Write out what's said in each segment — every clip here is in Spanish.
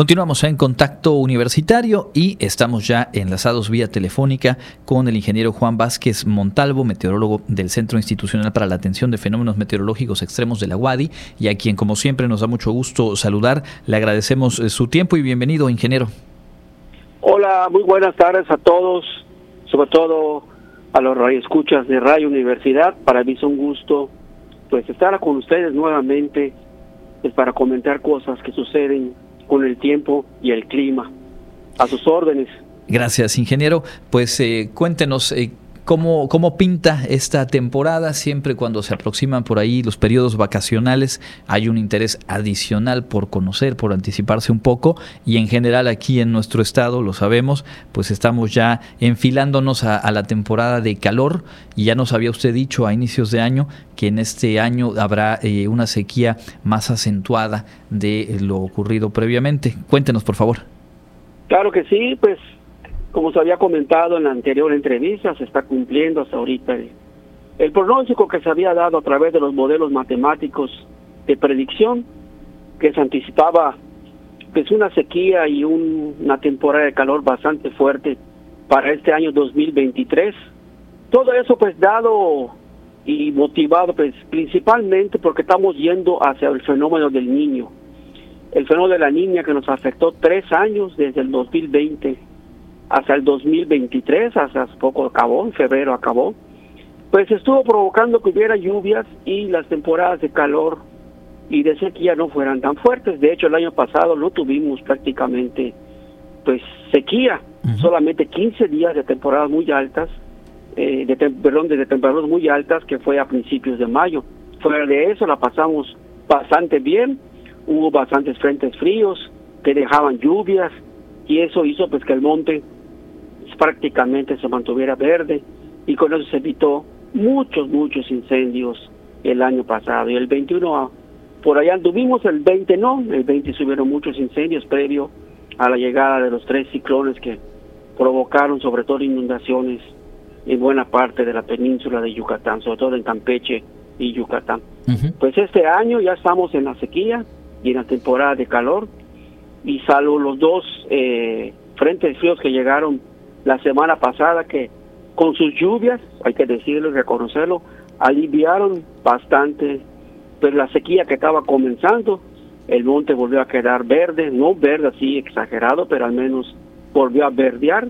Continuamos en contacto universitario y estamos ya enlazados vía telefónica con el ingeniero Juan Vázquez Montalvo, meteorólogo del Centro Institucional para la Atención de Fenómenos Meteorológicos Extremos de la UADI y a quien como siempre nos da mucho gusto saludar. Le agradecemos eh, su tiempo y bienvenido, ingeniero. Hola, muy buenas tardes a todos, sobre todo a los radioescuchas de Radio Universidad. Para mí es un gusto pues estar con ustedes nuevamente pues, para comentar cosas que suceden con el tiempo y el clima. A sus órdenes. Gracias, ingeniero. Pues eh, cuéntenos. Eh, ¿Cómo, ¿Cómo pinta esta temporada? Siempre cuando se aproximan por ahí los periodos vacacionales hay un interés adicional por conocer, por anticiparse un poco y en general aquí en nuestro estado, lo sabemos, pues estamos ya enfilándonos a, la temporada de calor y ya nos había usted dicho a inicios de año que en este año habrá eh, una sequía más acentuada de lo ocurrido previamente. Cuéntenos, por favor. Claro que sí, pues como se había comentado en la anterior entrevista, se está cumpliendo hasta ahorita el, pronóstico que se había dado a través de los modelos matemáticos de predicción, que se anticipaba pues una sequía y una temporada de calor bastante fuerte para este año 2023. Todo eso pues dado y motivado pues principalmente porque estamos yendo hacia el fenómeno del niño. El fenómeno de la niña que nos afectó tres años desde el 2020 hasta el 2023, hasta poco acabó, en febrero acabó, pues estuvo provocando que hubiera lluvias y las temporadas de calor y de sequía no fueran tan fuertes. De hecho, el año pasado no tuvimos prácticamente pues sequía, solamente 15 días de temporadas muy altas, eh, de perdón, de temporadas muy altas que fue a principios de mayo. Fuera de eso la pasamos bastante bien, hubo bastantes frentes fríos que dejaban lluvias y eso hizo pues que el monte prácticamente se mantuviera verde y con eso se evitó muchos, muchos incendios el año pasado. Y el 21, por allá anduvimos, el 20 no, el 20 subieron muchos incendios previo a la llegada de los tres ciclones que provocaron sobre todo inundaciones en buena parte de la península de Yucatán, sobre todo en Campeche y Yucatán. Pues este año ya estamos en la sequía y en la temporada de calor y salvo los dos eh, frentes fríos que llegaron la semana pasada que con sus lluvias, hay que decirlo y reconocerlo, aliviaron bastante pues la sequía que estaba comenzando, el monte volvió a quedar verde, no verde así exagerado, pero al menos volvió a verdear.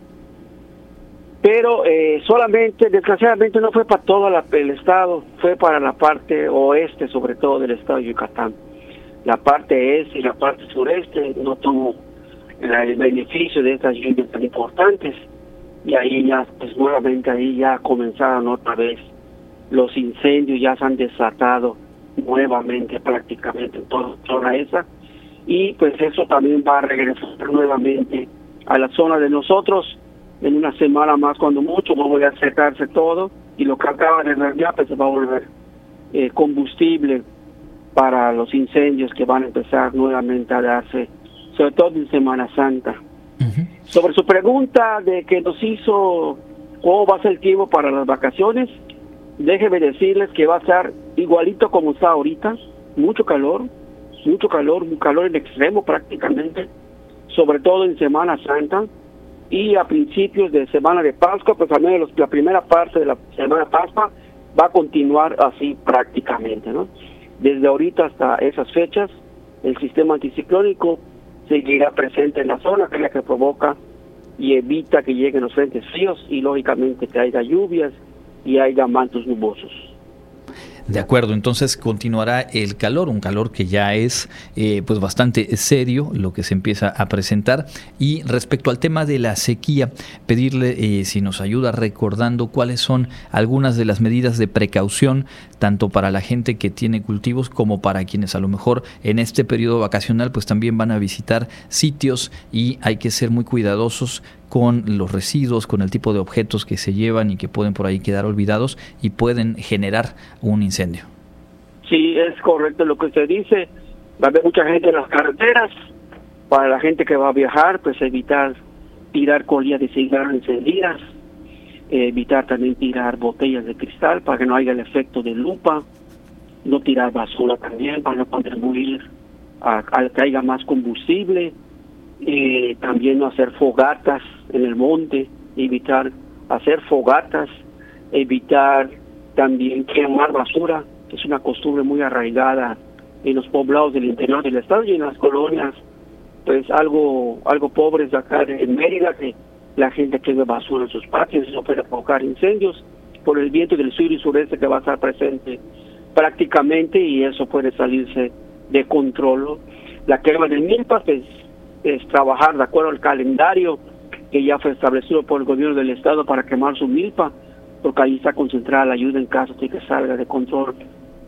Pero eh, solamente, desgraciadamente no fue para todo el estado, fue para la parte oeste, sobre todo del estado de Yucatán. La parte este y la parte sureste no tuvo el beneficio de estas lluvias tan importantes y ahí ya, pues nuevamente ahí ya comenzaron otra vez los incendios, ya se han desatado nuevamente prácticamente en toda zona esa. Y pues eso también va a regresar nuevamente a la zona de nosotros en una semana más cuando mucho va a volver a secarse todo. Y lo que acaba de ya pues se va a volver eh, combustible para los incendios que van a empezar nuevamente a darse sobre todo en Semana Santa sobre su pregunta de que nos hizo cómo va a ser el tiempo para las vacaciones, déjeme decirles que va a ser igualito como está ahorita, mucho calor, mucho calor, un calor en extremo prácticamente, sobre todo en Semana Santa y a principios de Semana de Pascua, pues al menos la primera parte de la Semana de Pascua va a continuar así prácticamente, ¿no? Desde ahorita hasta esas fechas, el sistema anticiclónico seguirá presente en la zona, que es la que provoca y evita que lleguen los frentes fríos y lógicamente que haya lluvias y haya mantos nubosos. De acuerdo, entonces continuará el calor, un calor que ya es eh, pues bastante serio lo que se empieza a presentar. Y respecto al tema de la sequía, pedirle eh, si nos ayuda recordando cuáles son algunas de las medidas de precaución, tanto para la gente que tiene cultivos como para quienes a lo mejor en este periodo vacacional pues también van a visitar sitios y hay que ser muy cuidadosos con los residuos, con el tipo de objetos que se llevan y que pueden por ahí quedar olvidados y pueden generar un incendio. Sí, es correcto lo que usted dice. Va a haber mucha gente en las carreteras. Para la gente que va a viajar, pues evitar tirar colillas de cigarro encendidas, evitar también tirar botellas de cristal para que no haya el efecto de lupa, no tirar basura también para no contribuir a, a que haya más combustible eh, también hacer fogatas en el monte, evitar hacer fogatas, evitar también quemar basura, que es una costumbre muy arraigada en los poblados del interior del estado y en las colonias, pues algo algo pobres de acá en Mérida, que la gente quema basura en sus patios, eso puede provocar incendios por el viento del sur y sureste que va a estar presente prácticamente y eso puede salirse de control. La quema del milpa pues, es trabajar de acuerdo al calendario que ya fue establecido por el gobierno del estado para quemar su milpa, porque ahí está concentrada la ayuda en caso de que salga de control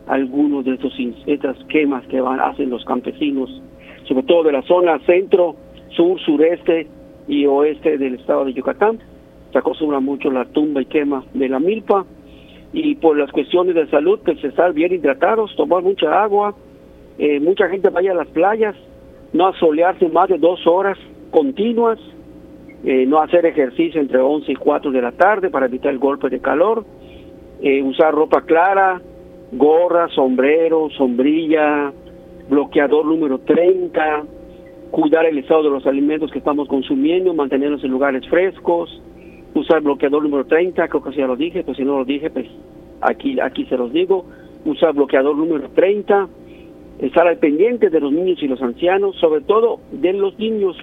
algunos de estos estas quemas que van hacen los campesinos, sobre todo de la zona centro, sur, sureste y oeste del estado de Yucatán. Se acostumbra mucho la tumba y quema de la milpa y por las cuestiones de salud, pues estar bien hidratados, tomar mucha agua, eh, mucha gente vaya a las playas, no asolearse más de dos horas continuas, eh, no hacer ejercicio entre 11 y 4 de la tarde para evitar el golpe de calor, eh, usar ropa clara, gorra, sombrero, sombrilla, bloqueador número 30, cuidar el estado de los alimentos que estamos consumiendo, mantenerlos en lugares frescos, usar bloqueador número 30, creo que ya lo dije, pues si no lo dije, pues aquí, aquí se los digo, usar bloqueador número 30, estar al pendiente de los niños y los ancianos, sobre todo de los niños.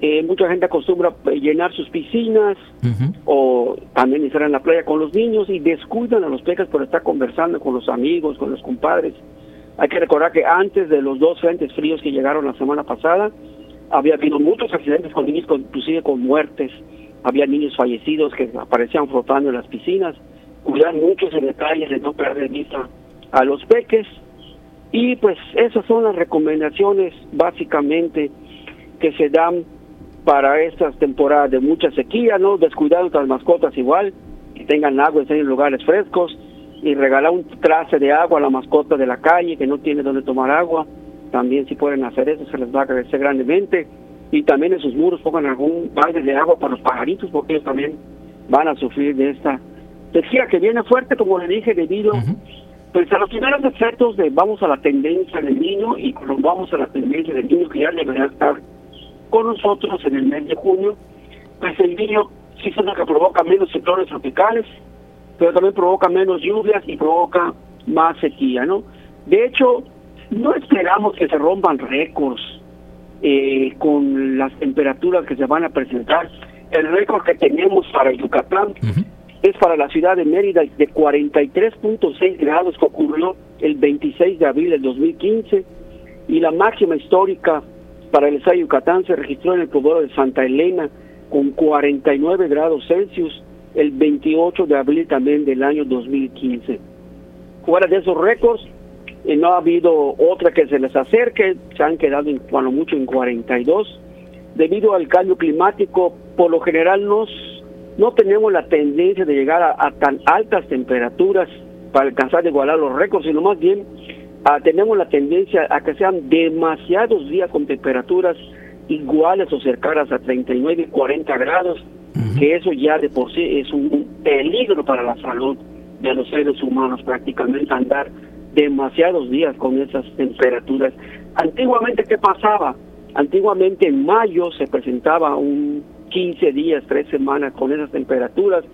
Eh, mucha gente acostumbra llenar sus piscinas o también estar en la playa con los niños y descuidan a los peques por estar conversando con los amigos, con los compadres. Hay que recordar que antes de los dos frentes fríos que llegaron la semana pasada, había habido muchos accidentes con niños, inclusive con muertes había niños fallecidos que aparecían flotando en las piscinas, cuidar muchos detalles de no perder vista a los peques y pues esas son las recomendaciones básicamente que se dan para estas temporadas de mucha sequía, ¿no? Descuidar otras mascotas igual, que tengan agua, en lugares frescos y regalar un trace de agua a la mascota de la calle que no tiene donde tomar agua. También si pueden hacer eso se les va a agradecer grandemente y también en sus muros pongan algún balde de agua para los pajaritos porque ellos también van a sufrir de esta sequía que viene fuerte como le dije debido pues a los primeros efectos de vamos a la tendencia del niño y cuando vamos a la tendencia del niño que ya debería estar con nosotros en el mes de junio pues el niño sí es lo que provoca menos ciclones tropicales pero también provoca menos lluvias y provoca más sequía no de hecho no esperamos que se rompan récords eh, con las temperaturas que se van a presentar. El récord que tenemos para Yucatán es para la ciudad de Mérida de 43.6 grados que ocurrió el 26 de abril del 2015 y la máxima histórica para el estado de Yucatán se registró en el poblado de Santa Elena con 49 grados Celsius el 28 de abril también del año 2015. Fuera de esos récords, y no ha habido otra que se les acerque, se han quedado en, cuando mucho en 42. Debido al cambio climático, por lo general nos, no tenemos la tendencia de llegar a, tan altas temperaturas para alcanzar de igualar los récords, sino más bien ah, tenemos la tendencia a que sean demasiados días con temperaturas iguales o cercanas a 39 y 40 grados, que eso ya de por sí es un peligro para la salud de los seres humanos, prácticamente andar demasiados días con esas temperaturas. Antiguamente, ¿qué pasaba? Antiguamente en mayo se presentaba un 15 días, 3 semanas con esas temperaturas,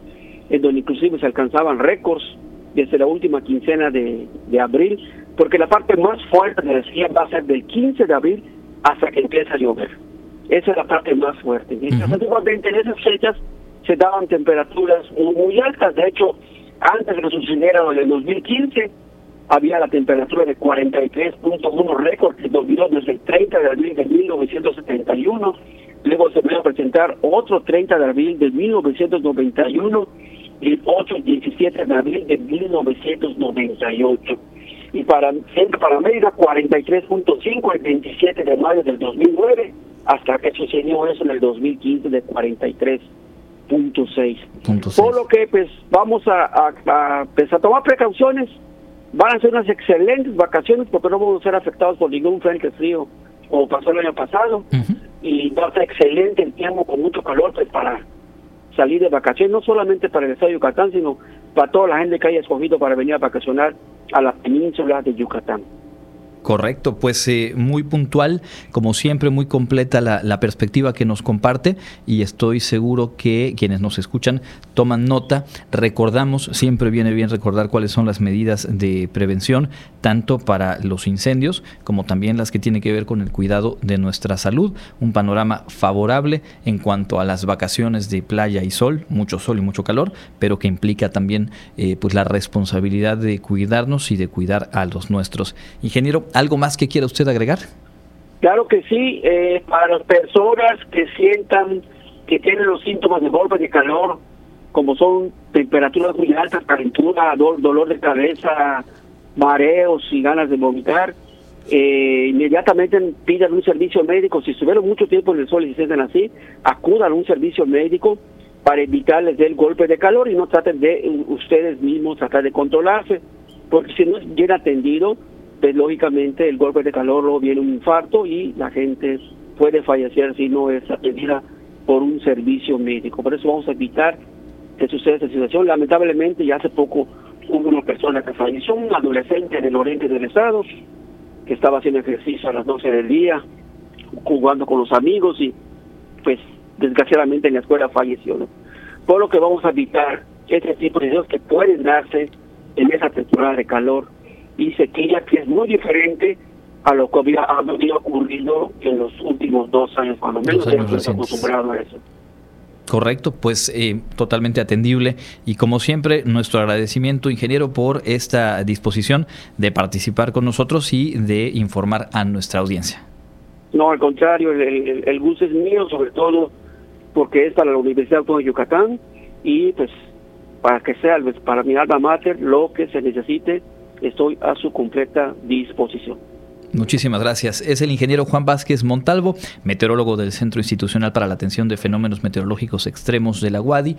en donde inclusive se alcanzaban récords desde la última quincena de, de abril, porque la parte más fuerte de la va a ser del 15 de abril hasta que empiece a llover. Esa es la parte más fuerte. Antiguamente en esas fechas se daban temperaturas muy, altas, de hecho, antes de que sucediera en el 2015, había la temperatura de 43.1 récord que volvió desde el 30 de abril de 1971. Luego se va a presentar otro 30 de abril de 1991 y el 8 y 17 de abril de 1998. Y para Centro para América 43.5 el 27 de mayo del 2009 hasta que sucedió eso en el 2015 de 43.6. Por lo que pues vamos a, a, pues, a tomar precauciones Van a ser unas excelentes vacaciones porque no vamos a ser afectados por ningún frente frío como pasó el año pasado. Va excelente el tiempo con mucho calor pues, para salir de vacaciones, no solamente para el estado de Yucatán, sino para toda la gente que haya escogido para venir a vacacionar a la península de Yucatán. Correcto, pues eh, muy puntual, como siempre, muy completa la, perspectiva que nos comparte y estoy seguro que quienes nos escuchan toman nota. Recordamos, siempre viene bien recordar cuáles son las medidas de prevención, tanto para los incendios como también las que tienen que ver con el cuidado de nuestra salud. Un panorama favorable en cuanto a las vacaciones de playa y sol, mucho sol y mucho calor, pero que implica también eh, pues la responsabilidad de cuidarnos y de cuidar a los nuestros. Ingeniero, ¿Algo más que quiera usted agregar? Claro que sí, eh, para las personas que sientan que tienen los síntomas de golpe de calor, como son temperaturas muy altas, calentura, dolor de cabeza, mareos y ganas de vomitar, eh, inmediatamente pidan un servicio médico. Si estuvieron mucho tiempo en el sol y se sienten así, acudan a un servicio médico para evitarles el golpe de calor y no traten de ustedes mismos tratar de controlarse, porque si no es bien atendido, pues lógicamente el golpe de calor luego viene un infarto y la gente puede fallecer si no es atendida por un servicio médico. Por eso vamos a evitar que suceda esta situación. Lamentablemente ya hace poco hubo una persona que falleció, un adolescente del oriente del estado, que estaba haciendo ejercicio a las 12 del día, jugando con los amigos y pues desgraciadamente en la escuela falleció. Por lo que vamos a evitar este tipo de cosas que pueden darse en esa temporada de calor y sequía que es muy diferente a lo que había, había ocurrido en los últimos dos años, cuando menos hemos acostumbrado a eso. Correcto, pues eh, totalmente atendible y como siempre nuestro agradecimiento ingeniero por esta disposición de participar con nosotros y de informar a nuestra audiencia. No, al contrario, el, el, gusto es mío, sobre todo porque es para la Universidad Autónoma de Yucatán y pues para que sea pues, para mi alma mater lo que se necesite estoy a su completa disposición. Muchísimas gracias. Es el ingeniero Juan Vázquez Montalvo, meteorólogo del Centro Institucional para la Atención de Fenómenos Meteorológicos Extremos de la UADI